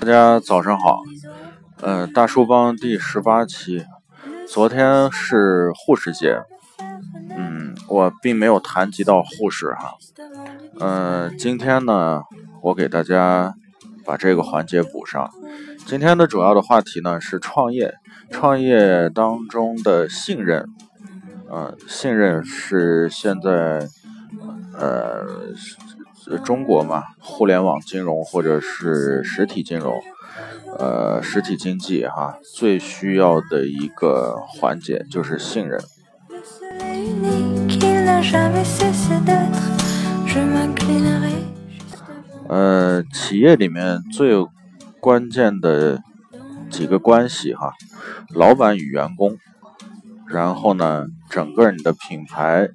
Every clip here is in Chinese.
大家早上好，呃，大叔帮第十八期，昨天是护士节，嗯，我并没有谈及到护士哈，嗯，今天呢，我给大家把这个环节补上。今天的主要的话题呢是创业，创业当中的信任，呃，信任是现在，呃。中国嘛，互联网金融或者是实体金融，呃，实体经济哈，最需要的一个环节就是信任。呃，企业里面最关键的几个关系哈，老板与员工，然后呢，整个你的品牌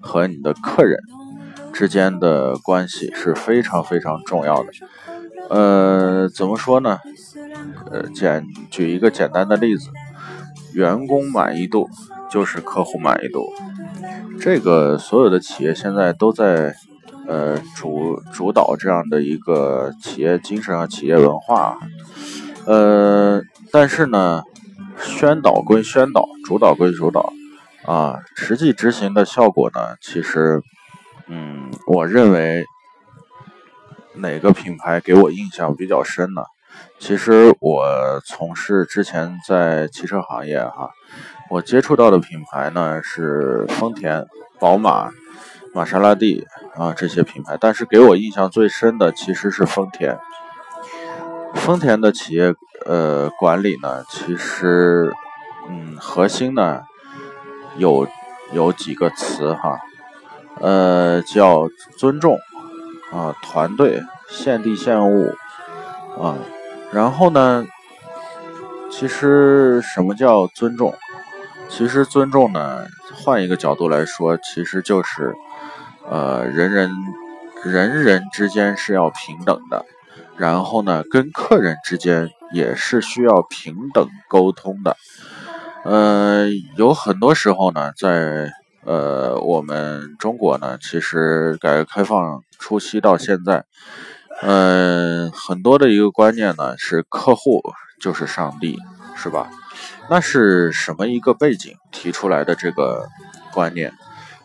和你的客人。之间的关系是非常非常重要的。呃，怎么说呢？呃，简举一个简单的例子，员工满意度就是客户满意度。这个所有的企业现在都在呃主主导这样的一个企业精神和企业文化。呃，但是呢，宣导归宣导，主导归主导啊，实际执行的效果呢，其实。嗯，我认为哪个品牌给我印象比较深呢？其实我从事之前在汽车行业哈，我接触到的品牌呢是丰田、宝马、玛莎拉蒂啊这些品牌，但是给我印象最深的其实是丰田。丰田的企业呃管理呢，其实嗯核心呢有有几个词哈。呃，叫尊重啊，团队献地献物啊，然后呢，其实什么叫尊重？其实尊重呢，换一个角度来说，其实就是呃，人人人人之间是要平等的，然后呢，跟客人之间也是需要平等沟通的。呃，有很多时候呢，在呃，我们中国呢，其实改革开放初期到现在，嗯，很多的一个观念呢是客户就是上帝，是吧？那是什么一个背景提出来的这个观念？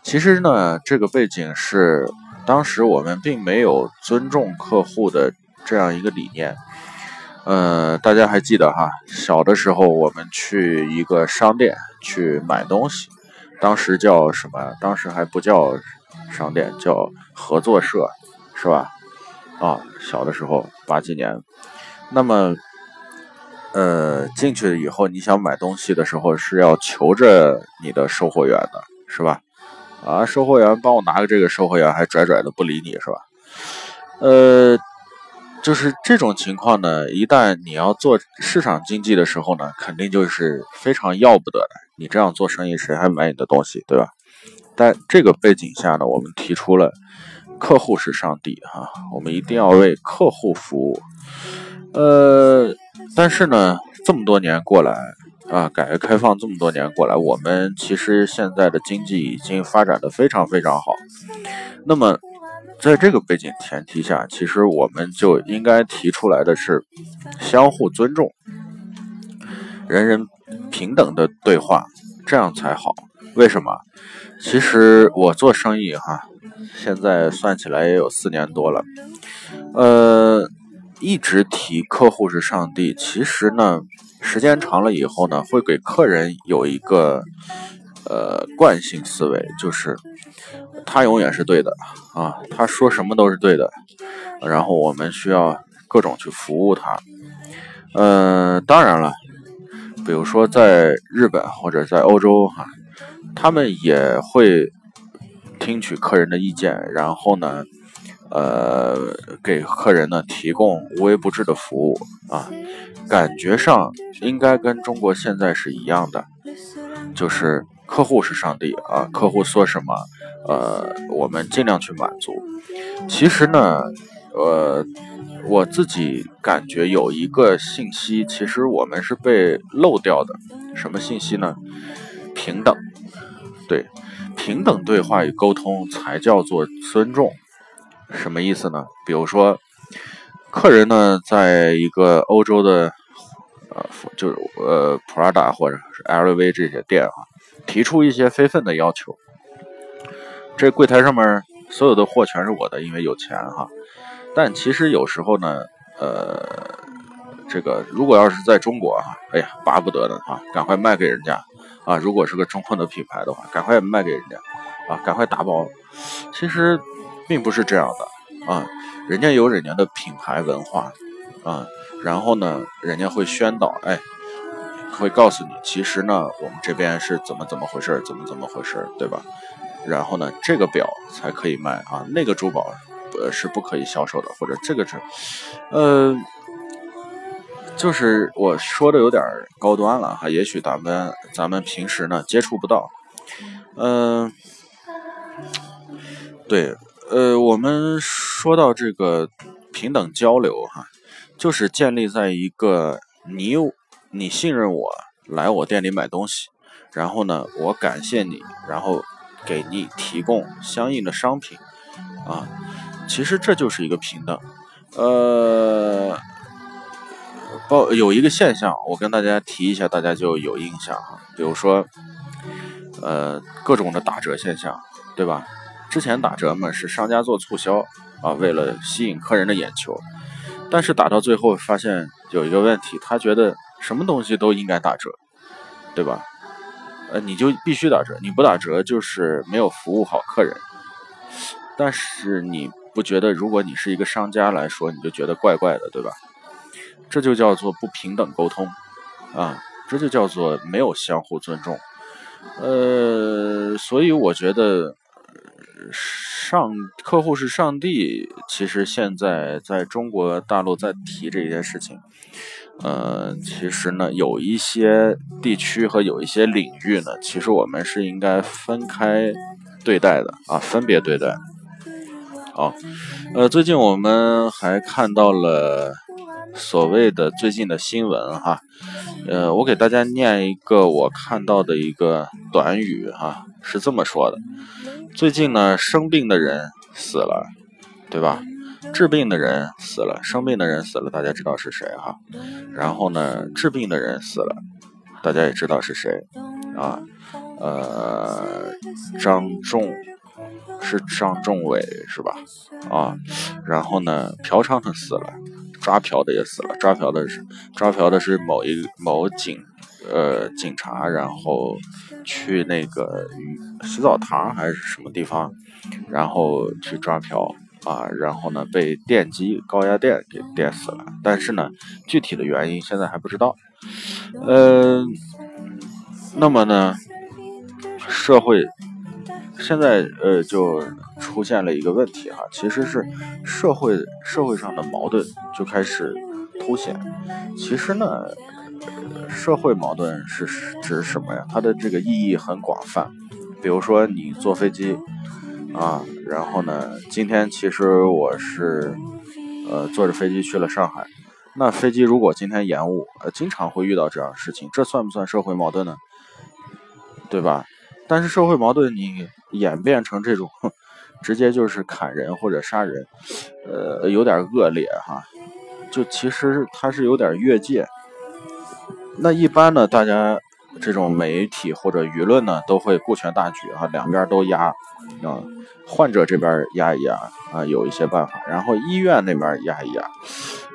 其实呢，这个背景是当时我们并没有尊重客户的这样一个理念。呃，大家还记得哈，小的时候我们去一个商店去买东西。当时叫什么？当时还不叫商店，叫合作社，是吧？啊，小的时候八几年，那么，呃，进去以后，你想买东西的时候是要求着你的售货员的，是吧？啊，售货员帮我拿个这个，售货员还拽拽的不理你，是吧？呃。就是这种情况呢，一旦你要做市场经济的时候呢，肯定就是非常要不得的。你这样做生意，谁还买你的东西，对吧？在这个背景下呢，我们提出了客户是上帝哈，我们一定要为客户服务。呃，但是呢，这么多年过来啊，改革开放这么多年过来，我们其实现在的经济已经发展的非常非常好。那么。在这个背景前提下，其实我们就应该提出来的是相互尊重、人人平等的对话，这样才好。为什么？其实我做生意哈，现在算起来也有四年多了，呃，一直提客户是上帝。其实呢，时间长了以后呢，会给客人有一个呃惯性思维，就是。他永远是对的啊，他说什么都是对的，然后我们需要各种去服务他。嗯，当然了，比如说在日本或者在欧洲哈，他们也会听取客人的意见，然后呢，呃，给客人呢提供无微不至的服务啊，感觉上应该跟中国现在是一样的，就是客户是上帝啊，客户说什么。呃，我们尽量去满足。其实呢，呃，我自己感觉有一个信息，其实我们是被漏掉的。什么信息呢？平等，对，平等对话与沟通才叫做尊重。什么意思呢？比如说，客人呢，在一个欧洲的，呃，就是呃，Prada 或者是 LV 这些店啊，提出一些非分的要求。这柜台上面所有的货全是我的，因为有钱哈。但其实有时候呢，呃，这个如果要是在中国啊，哎呀，巴不得的啊，赶快卖给人家啊。如果是个中控的品牌的话，赶快卖给人家啊，赶快打包。其实并不是这样的啊，人家有人家的品牌文化啊，然后呢，人家会宣导，哎，会告诉你，其实呢，我们这边是怎么怎么回事，怎么怎么回事，对吧？然后呢，这个表才可以卖啊，那个珠宝呃是不可以销售的，或者这个是，呃，就是我说的有点高端了哈，也许咱们咱们平时呢接触不到，嗯，对，呃，我们说到这个平等交流哈，就是建立在一个你你信任我来我店里买东西，然后呢，我感谢你，然后。给你提供相应的商品，啊，其实这就是一个平等。呃，包有一个现象，我跟大家提一下，大家就有印象啊。比如说，呃，各种的打折现象，对吧？之前打折嘛是商家做促销啊，为了吸引客人的眼球，但是打到最后发现有一个问题，他觉得什么东西都应该打折，对吧？呃，你就必须打折，你不打折就是没有服务好客人。但是你不觉得，如果你是一个商家来说，你就觉得怪怪的，对吧？这就叫做不平等沟通啊，这就叫做没有相互尊重。呃，所以我觉得上客户是上帝，其实现在在中国大陆在提这件事情。呃，其实呢，有一些地区和有一些领域呢，其实我们是应该分开对待的啊，分别对待。好，呃，最近我们还看到了所谓的最近的新闻哈，呃，我给大家念一个我看到的一个短语哈，是这么说的：最近呢，生病的人死了，对吧？治病的人死了，生病的人死了，大家知道是谁哈？然后呢，治病的人死了，大家也知道是谁啊？呃，张仲是张仲伟是吧？啊，然后呢，嫖娼的死了，抓嫖的也死了，抓嫖的是抓嫖的是某一某警呃警察，然后去那个洗澡堂还是什么地方，然后去抓嫖。啊，然后呢，被电击高压电给电死了，但是呢，具体的原因现在还不知道。呃，那么呢，社会现在呃就出现了一个问题哈，其实是社会社会上的矛盾就开始凸显。其实呢，社会矛盾是指什么呀？它的这个意义很广泛，比如说你坐飞机。啊，然后呢？今天其实我是，呃，坐着飞机去了上海。那飞机如果今天延误，呃，经常会遇到这样的事情，这算不算社会矛盾呢？对吧？但是社会矛盾你演变成这种，直接就是砍人或者杀人，呃，有点恶劣哈。就其实它是有点越界。那一般呢，大家。这种媒体或者舆论呢，都会顾全大局啊，两边都压啊，患者这边压一压啊，有一些办法，然后医院那边压一压，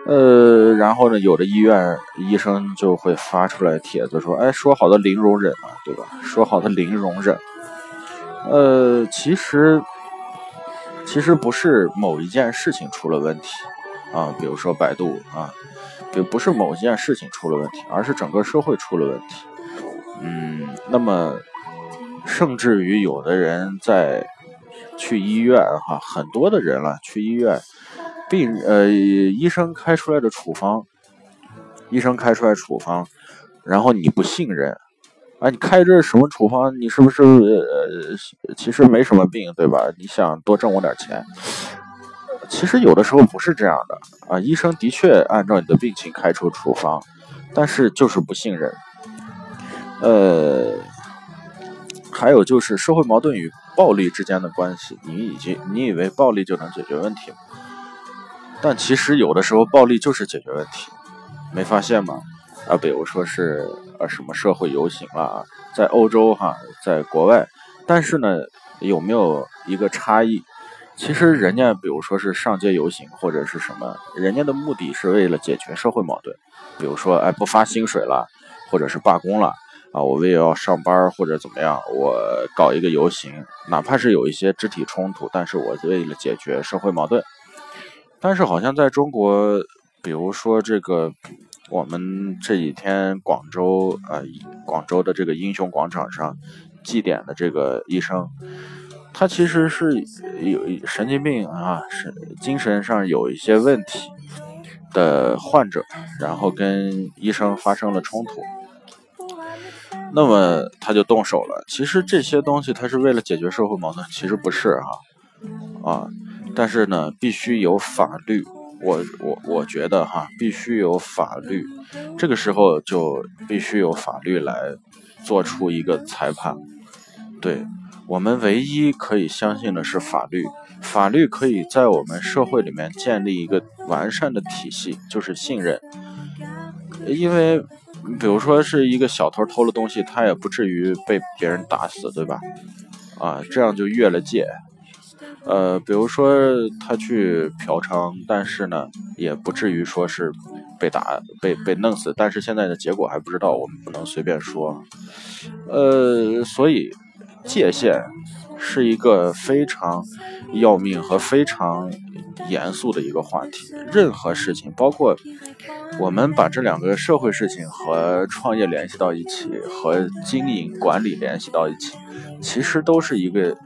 呃，然后呢，有的医院医生就会发出来帖子说，哎，说好的零容忍啊，对吧？说好的零容忍，呃，其实其实不是某一件事情出了问题啊，比如说百度啊，不不是某一件事情出了问题，而是整个社会出了问题。嗯，那么，甚至于有的人在去医院哈，很多的人了去医院，病呃医生开出来的处方，医生开出来处方，然后你不信任，啊，你开这什么处方？你是不是呃其实没什么病对吧？你想多挣我点钱？其实有的时候不是这样的啊，医生的确按照你的病情开出处方，但是就是不信任。呃，还有就是社会矛盾与暴力之间的关系，你已经你以为暴力就能解决问题？但其实有的时候暴力就是解决问题，没发现吗？啊，比如说是呃什么社会游行啊，在欧洲哈，在国外，但是呢，有没有一个差异？其实人家比如说是上街游行或者是什么，人家的目的是为了解决社会矛盾，比如说哎不发薪水了，或者是罢工了啊，我为了要上班或者怎么样，我搞一个游行，哪怕是有一些肢体冲突，但是我为了解决社会矛盾。但是好像在中国，比如说这个，我们这几天广州啊，广州的这个英雄广场上祭奠的这个医生，他其实是有神经病啊，是精神上有一些问题的患者，然后跟医生发生了冲突，那么他就动手了。其实这些东西他是为了解决社会矛盾，其实不是哈，啊。但是呢，必须有法律。我我我觉得哈，必须有法律。这个时候就必须有法律来做出一个裁判。对我们唯一可以相信的是法律，法律可以在我们社会里面建立一个完善的体系，就是信任。因为比如说是一个小偷偷了东西，他也不至于被别人打死，对吧？啊，这样就越了界。呃，比如说他去嫖娼，但是呢，也不至于说是被打、被被弄死。但是现在的结果还不知道，我们不能随便说。呃，所以界限是一个非常要命和非常严肃的一个话题。任何事情，包括我们把这两个社会事情和创业联系到一起，和经营管理联系到一起，其实都是一个。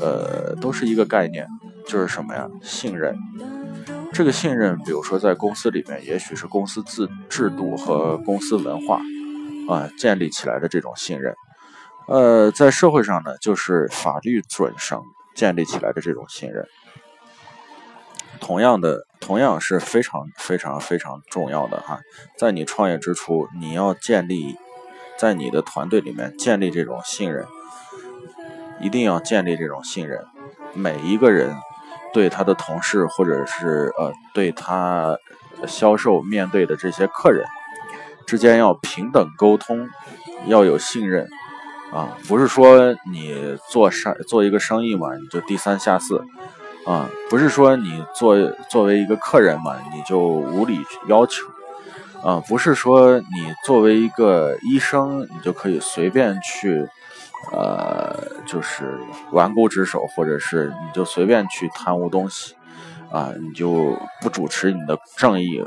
呃，都是一个概念，就是什么呀？信任。这个信任，比如说在公司里面，也许是公司制制度和公司文化啊建立起来的这种信任。呃，在社会上呢，就是法律准绳建立起来的这种信任。同样的，同样是非常非常非常重要的哈。在你创业之初，你要建立在你的团队里面建立这种信任。一定要建立这种信任，每一个人对他的同事或者是呃对他销售面对的这些客人之间要平等沟通，要有信任。啊，不是说你做生做一个生意嘛，你就低三下四。啊，不是说你做作为一个客人嘛，你就无理要求。啊，不是说你作为一个医生，你就可以随便去。呃，就是顽固职守，或者是你就随便去贪污东西，啊，你就不主持你的正义。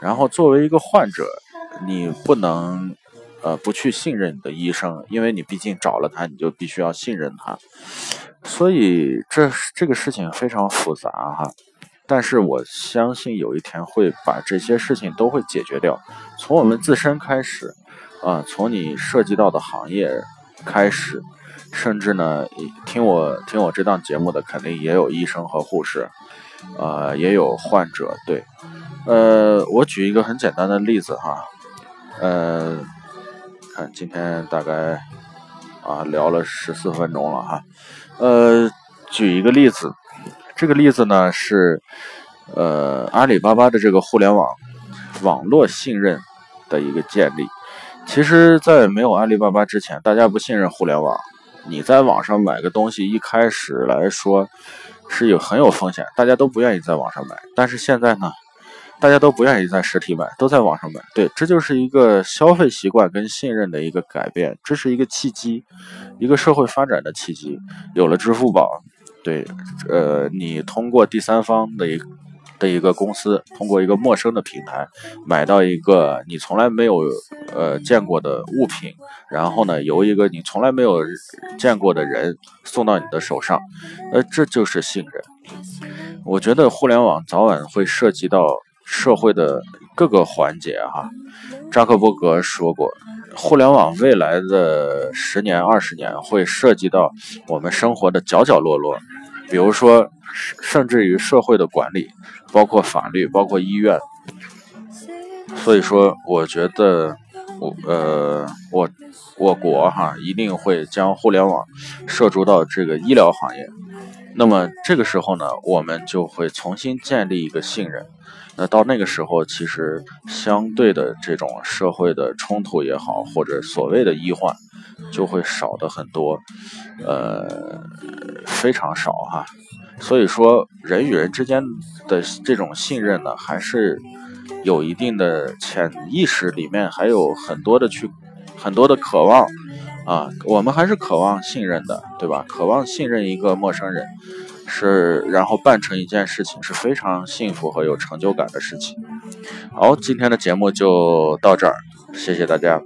然后作为一个患者，你不能呃不去信任你的医生，因为你毕竟找了他，你就必须要信任他。所以这这个事情非常复杂哈，但是我相信有一天会把这些事情都会解决掉。从我们自身开始，啊，从你涉及到的行业。开始，甚至呢，听我听我这档节目的肯定也有医生和护士，呃，也有患者。对，呃，我举一个很简单的例子哈，呃，看今天大概啊聊了十四分钟了哈，呃，举一个例子，这个例子呢是呃阿里巴巴的这个互联网网络信任的一个建立。其实，在没有阿里巴巴之前，大家不信任互联网。你在网上买个东西，一开始来说是有很有风险，大家都不愿意在网上买。但是现在呢，大家都不愿意在实体买，都在网上买。对，这就是一个消费习惯跟信任的一个改变，这是一个契机，一个社会发展的契机。有了支付宝，对，呃，你通过第三方的一。的一个公司通过一个陌生的平台买到一个你从来没有呃见过的物品，然后呢由一个你从来没有见过的人送到你的手上，呃这就是信任。我觉得互联网早晚会涉及到社会的各个环节哈。扎克伯格说过，互联网未来的十年二十年会涉及到我们生活的角角落落，比如说。甚至于社会的管理，包括法律，包括医院。所以说，我觉得我呃我我国哈一定会将互联网涉足到这个医疗行业。那么这个时候呢，我们就会重新建立一个信任。那到那个时候，其实相对的这种社会的冲突也好，或者所谓的医患，就会少的很多，呃，非常少哈。所以说，人与人之间的这种信任呢，还是有一定的潜意识里面还有很多的去很多的渴望啊，我们还是渴望信任的，对吧？渴望信任一个陌生人。是，然后办成一件事情是非常幸福和有成就感的事情。好，今天的节目就到这儿，谢谢大家。